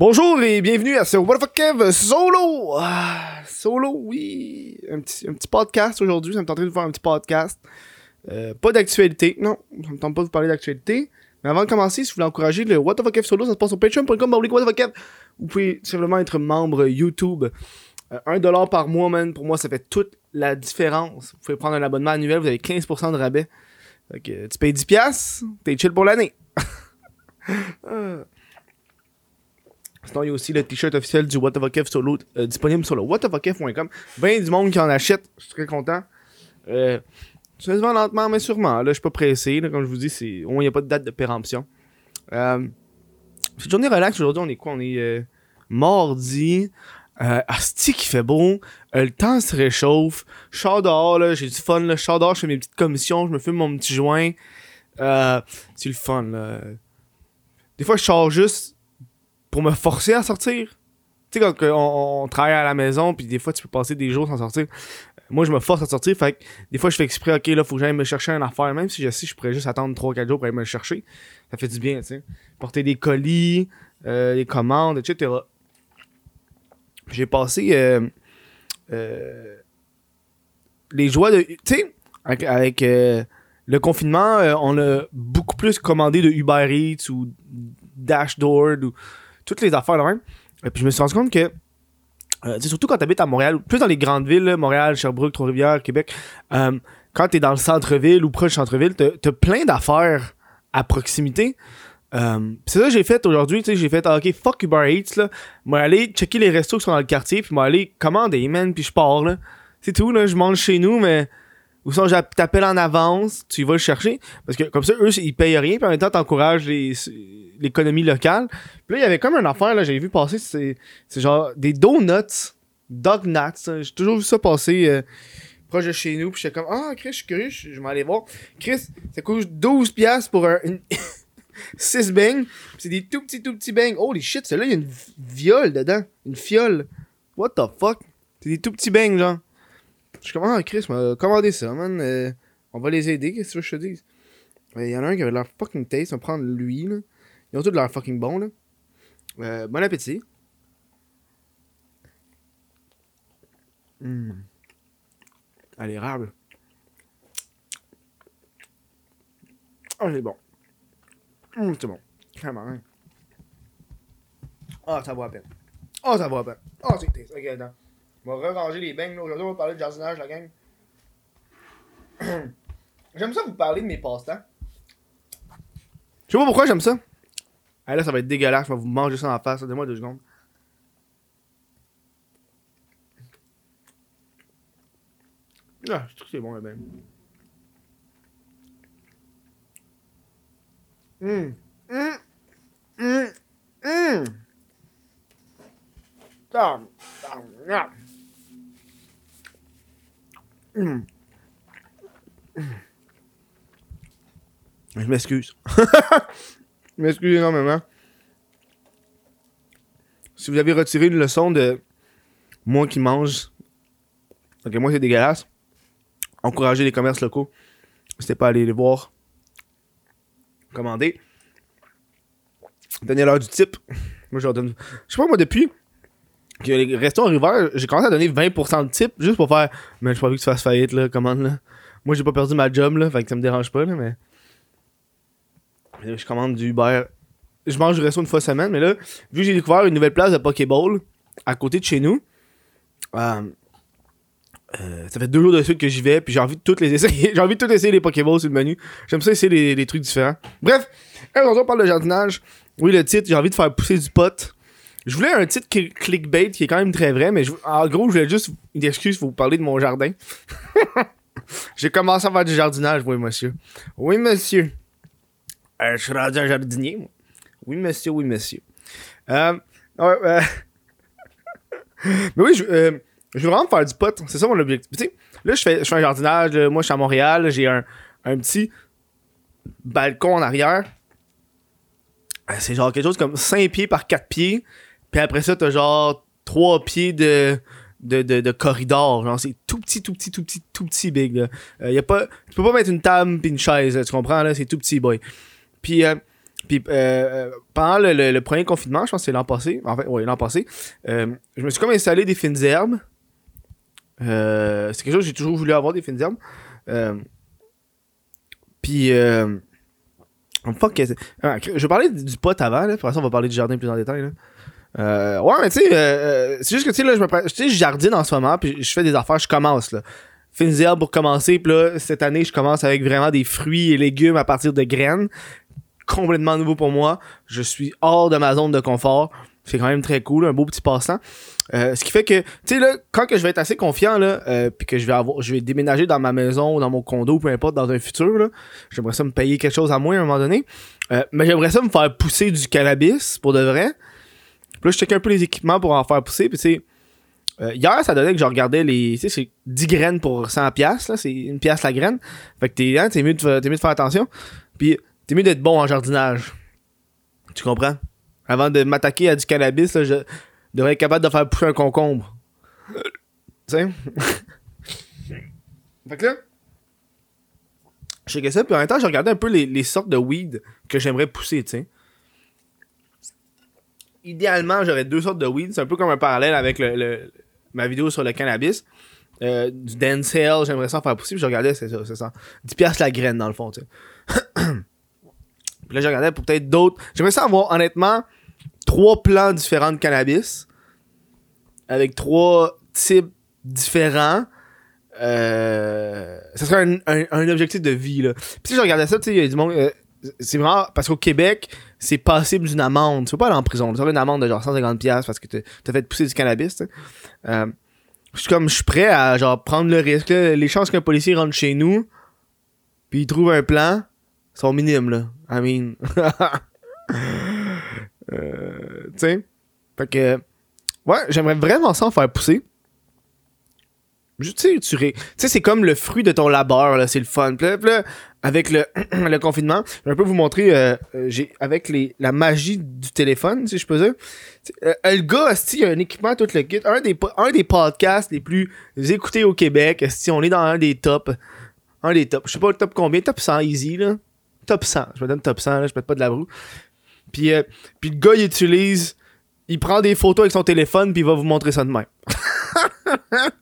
Bonjour et bienvenue à ce What the fuck Kev solo! Ah, solo, oui! Un petit, un petit podcast aujourd'hui, ça me tenterait de faire un petit podcast. Euh, pas d'actualité, non, ça me tente pas de vous parler d'actualité. Mais avant de commencer, si vous voulez encourager le What the fuck Kev solo, ça se passe sur patreon.com. Vous pouvez simplement être membre YouTube. Euh, 1$ par mois, man, pour moi, ça fait toute la différence. Vous pouvez prendre un abonnement annuel, vous avez 15% de rabais. Fait que, tu payes 10$, t'es chill pour l'année. Ah. Sinon, il y a aussi le t-shirt officiel du What the solo disponible sur le whatthefuckf.com. Ben du monde qui en achète, je suis très content. Euh, ça se vend lentement, mais sûrement. Là, je suis pas pressé. Là, comme je vous dis, c'est... il n'y a pas de date de péremption. Euh, c'est une journée relax aujourd'hui. On est quoi? On est euh, mardi. Euh, asti fait beau. Euh, le temps se réchauffe. Je dehors, là, j'ai du fun. Là. Je sors dehors, je fais mes petites commissions. Je me fume mon petit joint. Euh, c'est le fun. Là. Des fois, je sors juste pour me forcer à sortir. Tu sais, quand on, travaille à la maison, puis des fois, tu peux passer des jours sans sortir. Moi, je me force à sortir, fait que des fois, je fais exprès, ok, là, faut que j'aille me chercher une affaire, même si je sais, je pourrais juste attendre 3-4 jours pour aller me chercher. Ça fait du bien, tu sais. Porter des colis, euh, des commandes, etc. J'ai passé euh, euh, les joies de. Tu sais, avec, euh, le confinement, euh, on a beaucoup plus commandé de Uber Eats ou Dashdoor ou toutes les affaires là même. Et puis je me suis rendu compte que, euh, tu surtout quand tu habites à Montréal, plus dans les grandes villes, Montréal, Sherbrooke, Trois-Rivières, Québec, euh, quand tu es dans le centre-ville ou proche du centre-ville, t'as as plein d'affaires à proximité. Euh, c'est ça que j'ai fait aujourd'hui, tu sais, j'ai fait, ah, ok, fuck Uber Eats, là. Moi, aller checker les restos qui sont dans le quartier, puis moi, aller commander, man, puis je pars, là. C'est tout, là, je mange chez nous, mais ou sinon, t'appelles en avance, tu vas le chercher. Parce que comme ça, eux, ils payent rien, puis en même temps, t'encourages l'économie locale. Puis là, il y avait comme une affaire, là, j'avais vu passer, c'est genre des donuts, dog nuts. hein. J'ai toujours vu ça passer euh, proche de chez nous, puis j'étais comme, ah, Chris, je suis curieux, je vais aller voir. Chris, ça coûte 12$ piastres pour un, une 6 beignes, puis c'est des tout petits, tout petits beignes. Holy shit, celui-là, il y a une viole dedans, une fiole. What the fuck? C'est des tout petits beignes, genre. Je suis comme, ah, Chris, m'a commandé ça, man. Euh, on va les aider, qu'est-ce que je te dise? Il y en a un qui avait l'air fucking taste, on va prendre lui, là. Ils ont tous l'air fucking bons, là. Euh, bon appétit. Hum. À l'érable. Ah, c'est bon. Hum, c'est bon. Vraiment, hein. Ah, ça vaut la peine. Ah, ça vaut la peine. Ah, c'est taste. Ok, attends. On va re-ranger les là. Aujourd'hui, on va parler de jardinage, la gang. j'aime ça vous parler de mes passe-temps. Je sais pas pourquoi j'aime ça. Ah là, ça va être dégueulasse. Je vais vous manger ça en face. Donne-moi deux secondes. Ah, je trouve que c'est bon, le bain. Hum. Hum. Hum. Hum. Je m'excuse. Je m'excuse énormément. Si vous avez retiré une leçon de moi qui mange, ok, moi c'est dégueulasse, encouragez les commerces locaux. N'hésitez pas à aller les voir. Commander. Donnez l'heure du type. Moi je leur donne. Je sais pas moi depuis que restaurants River, j'ai commencé à donner 20% de type juste pour faire. Mais j'ai pas vu que tu fasses faillite là, commande là. Moi j'ai pas perdu ma job là, fait que ça me dérange pas là, mais. Je commande du Uber. Je mange du resto une fois semaine, mais là, vu que j'ai découvert une nouvelle place de Pokéball à côté de chez nous, euh, euh, ça fait deux jours de suite que j'y vais, puis j'ai envie de toutes les essayer. j'ai envie de toutes essayer les Pokéballs sur le menu. J'aime ça essayer les, les trucs différents. Bref, aujourd'hui on parle de jardinage. Oui, le titre, j'ai envie de faire pousser du pot. Je voulais un titre clickbait qui est quand même très vrai, mais je- en gros, je voulais juste une excuse pour vous parler de mon jardin. j'ai commencé à faire du jardinage, oui, monsieur. Oui, monsieur. Euh, je suis rendu un jardinier, moi. Oui, monsieur, oui, monsieur. Euh, euh, Mais oui, je, euh, je veux vraiment faire du pot. C'est ça mon objectif. Là, je fais, je fais un jardinage. moi, je suis à Montréal. J'ai un, un petit balcon en arrière. C'est genre quelque chose comme 5 pieds par 4 pieds. Puis après ça, t'as genre 3 pieds de, de, de, de corridor. Genre, c'est tout petit, tout petit, tout petit, tout petit big. Là. Euh, y a pas, tu peux pas mettre une table pis une chaise, tu comprends? là? C'est tout petit, boy. Puis euh, Puis euh, pendant le, le- premier confinement, je pense que c'est l'an passé, en fait, oui, l'an passé, euh, je me suis comme installé des fines herbes. Euh, c'est quelque chose que j'ai toujours voulu avoir, des fines herbes. Euh, puis, euh, fuck, ah, je parler du pot avant, là, puis après ça, on va parler du jardin plus en détail. Là. Euh, ouais, mais tu sais, euh, euh, c'est juste que tu sais, là, je me pré- tu sais, je jardine en ce moment, puis je fais des affaires, je commence, là. Fines herbes pour commencer, puis là, cette année, je commence avec vraiment des fruits et légumes à partir de graines. Complètement nouveau pour moi. Je suis hors de ma zone de confort. C'est quand même très cool, un beau petit passe-temps. Euh, ce qui fait que, tu sais, là, quand que je vais être assez confiant, là, euh, puis que je vais avoir, je vais déménager dans ma maison, ou dans mon condo, peu importe, dans un futur, là, j'aimerais ça me payer quelque chose à moi à un moment donné. Euh, mais j'aimerais ça me faire pousser du cannabis, pour de vrai. Puis là, je check un peu les équipements pour en faire pousser, puis tu euh, hier, ça donnait que je regardais les. Tu sais, c'est 10 graines pour 100 piastres, là. C'est une pièce la graine. Fait que t'es, hein, t'es, mieux de, mieux de faire attention. Puis t'es mieux d'être bon en jardinage. Tu comprends? Avant de m'attaquer à du cannabis, je devrais être capable de faire pousser un concombre. tu sais? fait que là. Je checkais ça, puis en même temps, je regardais un peu les, les sortes de weed que j'aimerais pousser, tu sais. Idéalement, j'aurais deux sortes de weed. C'est un peu comme un parallèle avec le, ma vidéo sur le cannabis. Euh, du dancehall, j'aimerais ça faire. Puis je regardais, c'est ça, c'est ça. 10 piastres la graine, dans le fond, tu sais. puis là, je regardais pour peut-être d'autres. J'aimerais ça avoir, honnêtement, trois plants différents de cannabis. Avec trois types différents. Euh, ça serait un, un- un objectif de vie, là. Puis si je regardais ça, tu sais, il y a du monde... euh, c'est vraiment... Parce qu'au Québec, c'est passible d'une amende. Tu vas pas aller en prison. Tu une amende de genre 150$ piastres parce que t'as fait pousser du cannabis. Euh, comme, je suis prêt à genre prendre le risque. là. Les chances qu'un policier rentre chez nous, puis il trouve un plan, sont minimes, là. I mean. Euh, tu sais. Fait que. Ouais, j'aimerais vraiment ça en faire pousser. Tu sais, tu c'est comme le fruit de ton labeur, là, c'est le fun. Avec le, le confinement, je vais un peu vous montrer, euh, euh, j'ai, avec les, la magie du téléphone, si je peux dire. Euh, le gars, esti, il a un équipement, tout le kit. Un des, un des podcasts les plus écoutés au Québec. esti, on est dans un des tops. Un des tops. Je sais pas le top combien. Top 100 easy, là. Top 100. Je me donne top 100, là. Je pète pas de la broue. Puis, puis le gars, il utilise. Il prend des photos avec son téléphone, puis il va vous montrer ça de même.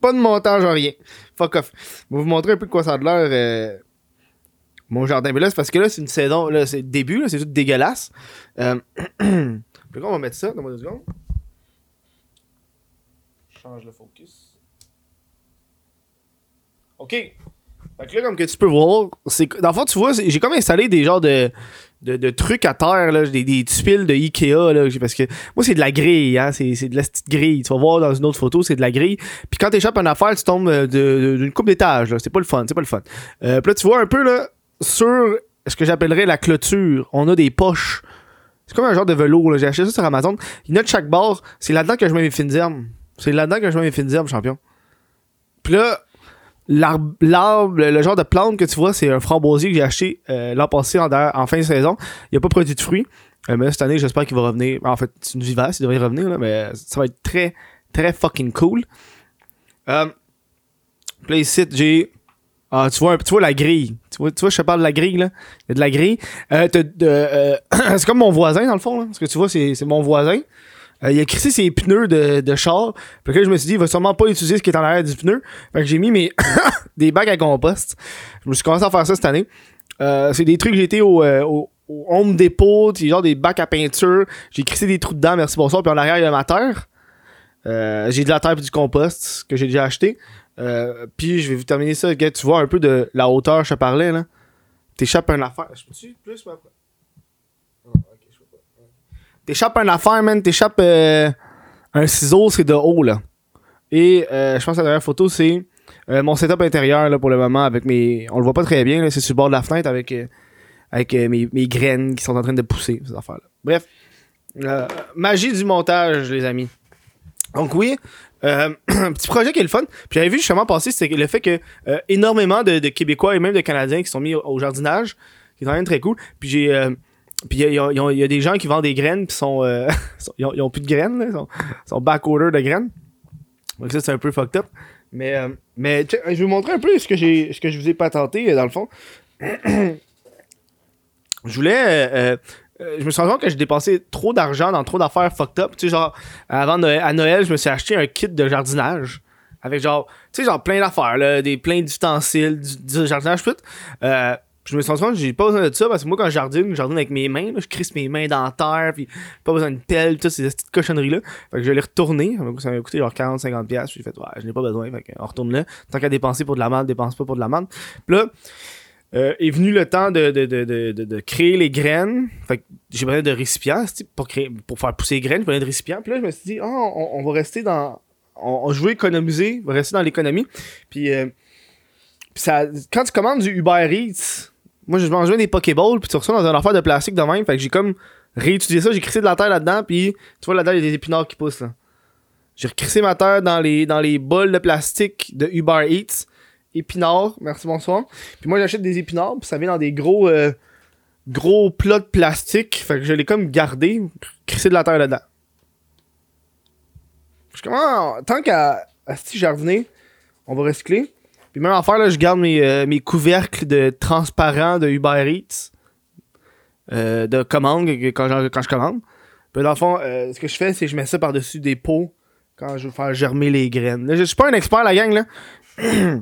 pas de montage, rien. Fuck off. Je vais vous montrer un peu de quoi ça a de l'air. euh, mon jardin. Mais là, c'est parce que là, c'est une saison. Là, c'est le début, là, c'est tout dégueulasse. Euh, on va mettre ça. Donne-moi deux secondes. Je change le focus. OK. Fait que là, comme que tu peux voir, c'est dans le fond, tu vois, j'ai comme installé des genres de, de, de trucs à terre, là, des, des tuiles de Ikea, là, parce que moi, c'est de la grille, hein, c'est, c'est de la petite grille. Tu vas voir dans une autre photo, c'est de la grille. Puis quand t'échappes une affaire, tu tombes euh, d'une coupe d'étage, là. C'est pas le fun, c'est pas le fun. Euh, puis là, tu vois un peu, là, sur ce que j'appellerais la clôture, on a des poches. C'est comme un genre de velours. J'ai acheté ça sur Amazon. Il y en a de chaque bord. C'est là-dedans que je mets mes fines herbes. C'est là-dedans que je mets mes fines herbes, champion. Puis là, l'arbre, le, genre de plante que tu vois, c'est un framboisier que j'ai acheté euh, l'an passé en, fin de saison. Il a pas produit de fruits. Euh, mais cette année, j'espère qu'il va revenir. En fait, c'est une vivace, il devrait revenir, là, mais ça va être très, très fucking cool. Euh, j'ai. Ah, tu vois, tu vois la grille. Tu vois, tu vois, je te parle de la grille, là. Il y a de la grille. Euh, c'est comme mon voisin, dans le fond, là. Parce que tu vois, c'est mon voisin. Euh, il a crissé ses pneus de, char. Puis là, je me suis dit, il va sûrement pas utiliser ce qui est en arrière du pneu. Fait que j'ai mis mes des bacs à compost. Je me suis commencé à faire ça cette année. Euh, c'est des trucs que été au, euh, au, au Home Depot, genre des bacs à peinture. J'ai crissé des trous dedans, merci bonsoir. Puis en arrière, il y a ma terre. Euh, j'ai de la terre et du compost que j'ai déjà acheté. Puis je vais vous terminer ça. Tu vois un peu de la hauteur, je te parlais, là. T'échappes un affaire. Je peux-tu plus ou après? Ah, ok, je peux pas. T'échappes un affaire, man. T'échappes euh, un ciseau, c'est de haut, là. Et euh, je pense que la dernière photo, c'est euh, mon setup intérieur, là, pour le moment, avec mes... On le voit pas très bien, là. C'est sur le bord de la fenêtre avec, avec mes, mes graines qui sont en train de pousser, ces affaires-là. Bref. Magie du montage, les amis. Donc oui, un petit projet qui est le fun. Puis j'avais vu justement passer, c'est le fait que énormément de, de Québécois et même de Canadiens qui sont mis au, au jardinage, qui est quand même très cool. Puis j'ai... puis il y a, des gens qui vendent des graines puis sont, euh, ils, ont, plus de graines, ils sont, backorder de graines. Donc ça c'est un peu fucked up. Mais, euh, mais je vais vous montrer un peu ce que j'ai ce que je vous ai patenté euh, dans le fond. je voulais. euh, je me suis rendu compte que j'ai dépensé trop d'argent dans trop d'affaires fucked up. Tu sais, genre, avant à Noël, je me suis acheté un kit de jardinage. Avec genre, tu sais, genre plein d'affaires, là, des, plein d'ustensiles, du, jardinage, tout. Je me suis rendu compte que j'ai pas besoin de ça parce que moi, quand je jardine, je jardine avec mes mains, là, je crisse mes mains dans la terre, puis pas besoin de pelle, toutes ces petites cochonneries-là. Fait que je l'ai retourné. Ça m'a- Ça m'a coûté genre 40-50$. piastres. J'ai fait, ouais, je n'ai pas besoin. Fait qu'on retourne là. Tant qu'à dépenser pour de la merde, dépense pas pour de la merde. Puis là, euh, est venu le temps de, de, de, de, créer les graines. Fait que j'ai besoin de récipients pour, créer, pour faire pousser les graines. J'ai besoin de récipients. Puis là, je me suis dit, oh, on, on va rester dans. On, on- je veux économiser, on va rester dans l'économie. Puis, euh, puis ça, quand tu commandes du Uber Eats, moi, je mangeais des Pokéballs, puis tu reçois dans une affaire de plastique de même. Fait que j'ai comme réétudié ça. J'ai crissé de la terre là-dedans, puis tu vois, là-dedans, il y a des épinards qui poussent. là. J'ai recrissé ma terre dans les, dans les bols de plastique de Uber Eats. Épinards, merci, bonsoir. Puis moi, j'achète des épinards, puis ça vient dans des gros, euh, gros plats de plastique. Fait que je l'ai comme gardé, crissé de la terre là-dedans. Je suis comme, ah, tant qu'à à ce jardiner, on va recycler. Puis même affaire, là, je garde mes, euh, mes couvercles de transparents de Uber Eats. euh, de commande quand, quand je commande. Puis dans le fond, euh, ce que je fais, c'est que je mets ça par-dessus des pots quand je veux faire germer les graines. Là, je suis pas un expert, la gang, là.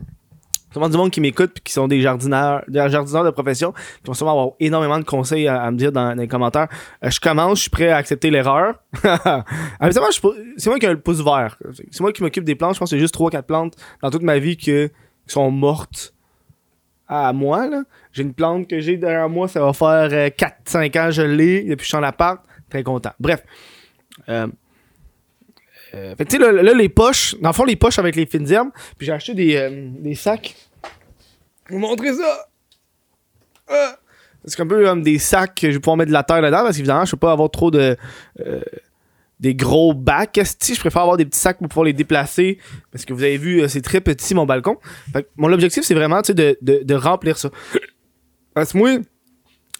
Sûrement du monde qui m'écoute puis qui sont des jardineurs, des jardineurs de profession, qui vont sûrement avoir énormément de conseils à, me dire dans, les commentaires. Je commence, je suis prêt à accepter l'erreur. Je pas- c'est moi qui ai le pouce vert. C'est moi qui m'occupe des plantes. Je pense que c'est juste 3-4 plantes dans toute ma vie que, sont mortes à moi. là. J'ai une plante que j'ai derrière moi, ça va faire euh, 4-5 ans, je l'ai, depuis que je suis en appart. Très content. Bref. Euh, euh, que tu sais, là, les poches, dans le fond, les poches avec les fines herbes, puis j'ai acheté des, euh, des sacs. Je vais vous montrer ça. Ah! C'est un peu comme des sacs que je vais pouvoir mettre de la terre dedans, parce qu'évidemment, je peux pas avoir trop de. Des gros bacs. esti. Je préfère avoir des petits sacs pour pouvoir les déplacer, parce que vous avez vu, euh, c'est très petit mon balcon. Fait mon objectif, c'est vraiment de, de, remplir ça. Parce que moi,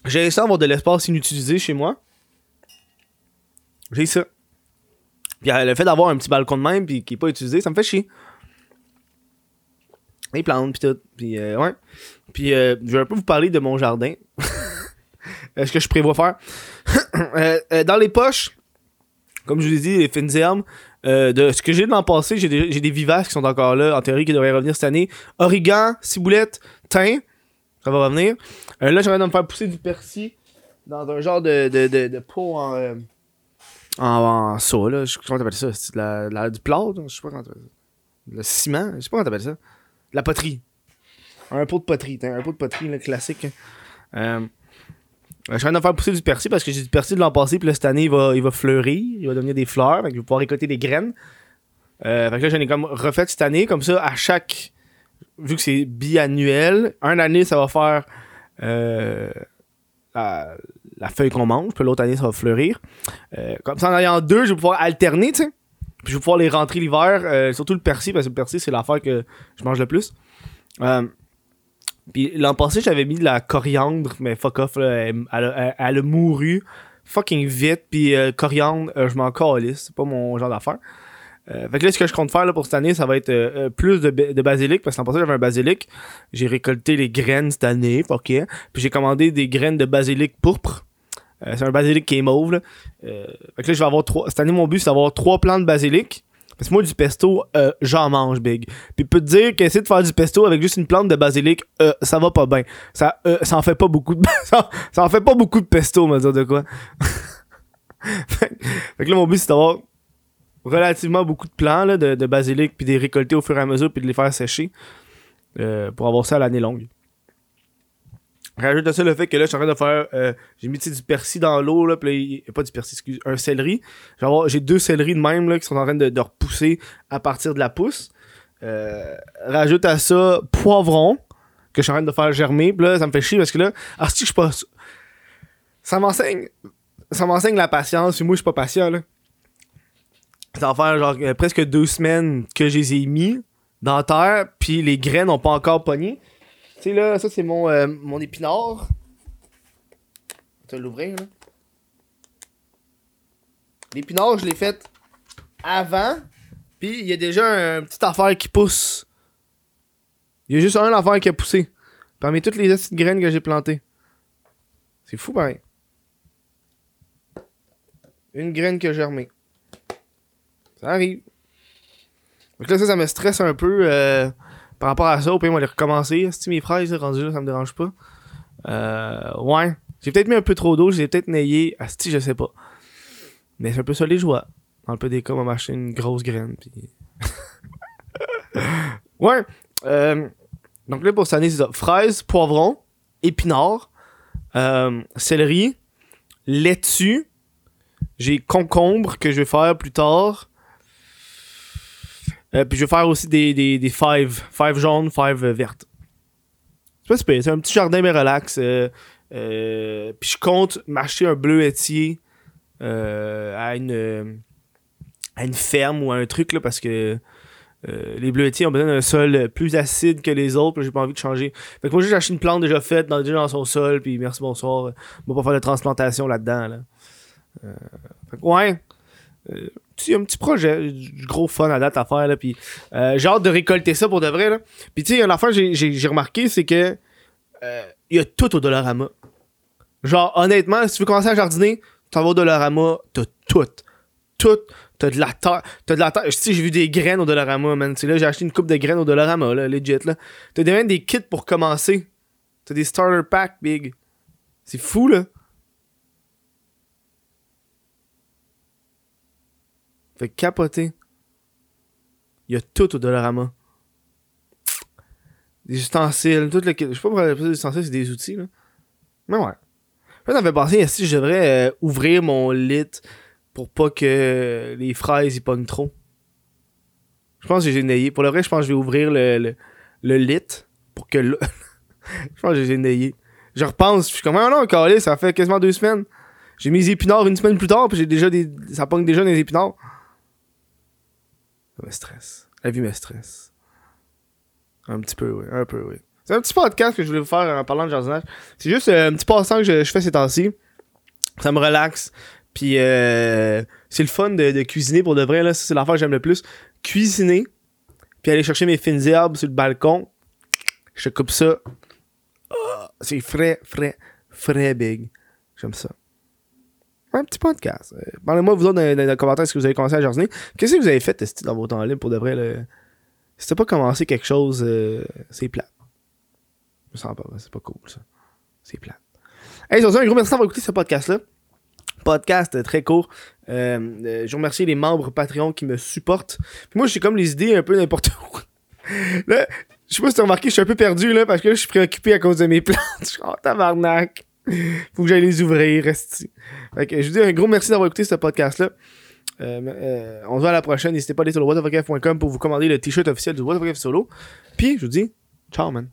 j'ai ça avoir de l'espace inutilisé chez moi. J'ai ça. Puis euh, le fait d'avoir un petit balcon de même puis qui est pas utilisé, ça me fait chier. Les plantes puis tout. Puis euh, ouais. Puis je vais un peu vous parler de mon jardin. Euh, ce que je prévois faire. Dans les poches, comme je vous ai dit, les fines herbes. euh, de ce que j'ai de l'an passé, j'ai des, vivaces qui sont encore là, en théorie, qui devraient revenir cette année. Origan, ciboulette, thym, ça va revenir. Euh, là, j'aimerais de me faire pousser du persil dans un genre de, de, de, pot en, euh, en, en là. Je comment t'appelles ça. C'est la, la- du plâtre, je sais pas comment t'appelles ça. Le ciment, je sais pas comment t'appelles ça. La poterie. Un pot de poterie, un pot de poterie, là, classique. Euh, je suis en train de faire pousser du persil parce que j'ai du persil de l'an passé, puis là, cette année, il va, il va fleurir, il va devenir des fleurs, que je vais pouvoir récolter des graines. Euh, fait que là, j'en ai comme refait cette année, comme ça, à chaque. Vu que c'est biannuel, un année, ça va faire euh, la, la feuille qu'on mange, puis l'autre année, ça va fleurir. Euh, comme ça, en ayant deux, je vais pouvoir alterner, tu sais. Puis je vais pouvoir les rentrer l'hiver, euh, surtout le persil, parce que le persil, c'est l'affaire que je mange le plus. Puis l'an passé, j'avais mis de la coriandre, mais fuck off, là, elle, elle elle- a mouru fucking vite. Puis euh, coriandre, euh, je m'en calisse, c'est pas mon genre d'affaire. Euh, fait que là, ce que je compte faire là, pour cette année, ça va être euh, euh, plus de, ba- de basilic, parce que l'an passé, j'avais un basilic. J'ai récolté les graines cette année, fuck yeah. Puis j'ai commandé des graines de basilic pourpre. C'est un basilic qui est mauve. Là. Fait que là, je vais avoir trois. Cette année, mon but, c'est d'avoir trois plants de basilic. Parce que moi, du pesto, euh, j'en mange, big. Puis peut te dire qu'essayer de faire du pesto avec juste une plante de basilic, euh, ça va pas bien. Ça, euh, ça en fait pas beaucoup de. ça, en fait pas beaucoup de pesto, me dire de quoi. fait, que là, mon but, c'est d'avoir relativement beaucoup de plants de, de basilic, puis de les récolter au fur et à mesure, puis de les faire sécher. euh, pour avoir ça à l'année longue. Rajoute à ça le fait que là, je suis en train de faire. euh, j'ai mis du persil dans l'eau, là, puis pas du persil, excuse, un céleri. J'ai deux céleris de même là, qui sont en train de, repousser à partir de la pousse. Euh, rajoute à ça poivron, que je suis en train de faire germer. Puis là, ça me fait chier parce que là, ah, si je suis pas. Ça m'enseigne. Ça m'enseigne la patience, moi, je suis pas patient, là. Ça va faire genre euh, presque deux semaines que je les ai mis dans la terre, puis les graines n'ont pas encore pogné. Sais, là, ça, c'est mon, euh, mon épinard. Tu vas l'ouvrir, là. L'épinard, je l'ai fait avant, puis il y a déjà une petite affaire qui pousse. Il y a juste un affaire qui a poussé. Parmi toutes les petites graines que j'ai plantées. C'est fou, pareil. Une graine qui a germé. Ça arrive. Donc là, ça, ça me stresse un peu euh, par rapport à ça. Au pire, va les recommencer. Si mes fraises, rendu là, ça me dérange pas. Euh, ouais. J'ai peut-être mis un peu trop d'eau, j'ai peut-être naillé. Asti, je sais pas. Mais c'est un peu ça les joies. Dans le peu des cas, on va m'acheter une grosse graine. Puis... ouais. Euh, donc là, pour cette année, c'est ça. Fraises, poivrons, épinards, euh, céleri, laitue. J'ai concombre que je vais faire plus tard. Euh, puis je vais faire aussi des, des, des fives. Fives jaunes, fives euh, vertes. C'est pas. C'est un petit jardin mais relax. Euh, euh, puis je compte m'acheter un bleuetier euh, à une à une ferme ou à un truc là parce que les bleuetiers ont besoin d'un sol plus acide que les autres, j'ai pas envie de changer. Fait que moi, j'ai acheté une plante déjà faite, dans, déjà dans son sol, puis merci, bonsoir. On va pas faire de transplantation là-dedans, là. Fait que ouais. Euh, un petit projet, du gros fun à date à faire, là, puis euh, j'ai hâte de récolter ça pour de vrai, là. Puis tu sais, une affaire j'ai- j'ai remarqué, c'est que euh, il y a tout au Dollarama. Genre, honnêtement, si tu veux commencer à jardiner, tu vas au Dollarama, t'as tout. Tout. T'as de la terre. T'as de la terre. Sais, j'ai vu des graines au Dollarama, man. Tu sais, là, j'ai acheté une coupe de graines au Dollarama, là, legit, là. T'as même des kits pour commencer. T'as des starter packs, big. C'est fou, là. Fait capoter. Il y a tout au Dollarama. Des ustensiles, tout le. Je sais pas pourquoi des ustensiles, c'est des outils, là. Mais ouais. Là, ça me fait penser, si je devrais euh, ouvrir mon lit pour pas que les fraises y pognent trop? Je pense que j'ai naillé. Pour le vrai, je pense que je vais ouvrir le, le, le lit pour que le... je pense que j'ai naillé. Je repense, je suis comme, ah non, calé, ça fait quasiment deux semaines. J'ai mis les épinards une semaine plus tard, puis j'ai déjà des. Ça pogne déjà dans les épinards. Ça me stresse. La vie me stresse. Un petit peu, oui. Un peu, oui. C'est un petit podcast que je voulais vous faire en parlant de jardinage. C'est juste euh, un petit passe-temps que je, fais ces temps-ci. Ça me relaxe. Puis euh, c'est le fun de, cuisiner pour de vrai. Là. C'est l'affaire que j'aime le plus. Cuisiner. Puis aller chercher mes fines herbes sur le balcon. Je coupe ça. Ah, c'est frais, frais, frais big. J'aime ça. Un petit podcast. Euh, Parlez-moi, vous autres, dans, les commentaires, que vous avez commencé à jardiner? Qu'est-ce que vous avez fait dans vos temps libres pour de vrai? Si t'as pas commencé quelque chose, euh, c'est plat. Je me sens pas, c'est pas cool ça. C'est plat. Hey, sur ce, un gros merci d'avoir écouté ce podcast-là. Podcast euh, très court. Je remercie les membres Patreon qui me supportent. Puis moi, j'ai comme les idées un peu n'importe où. là, je sais pas si t'as remarqué, je suis un peu perdu là parce que je suis préoccupé à cause de mes plantes. Je suis en tabarnak. Faut que j'aille les ouvrir, resti. Fait que je vous dis un gros merci d'avoir écouté ce podcast-là. Euh, euh, on se voit à la prochaine. N'hésitez pas à aller sur le pour vous commander le t-shirt officiel du What Solo. Puis, je vous dis, ciao, man.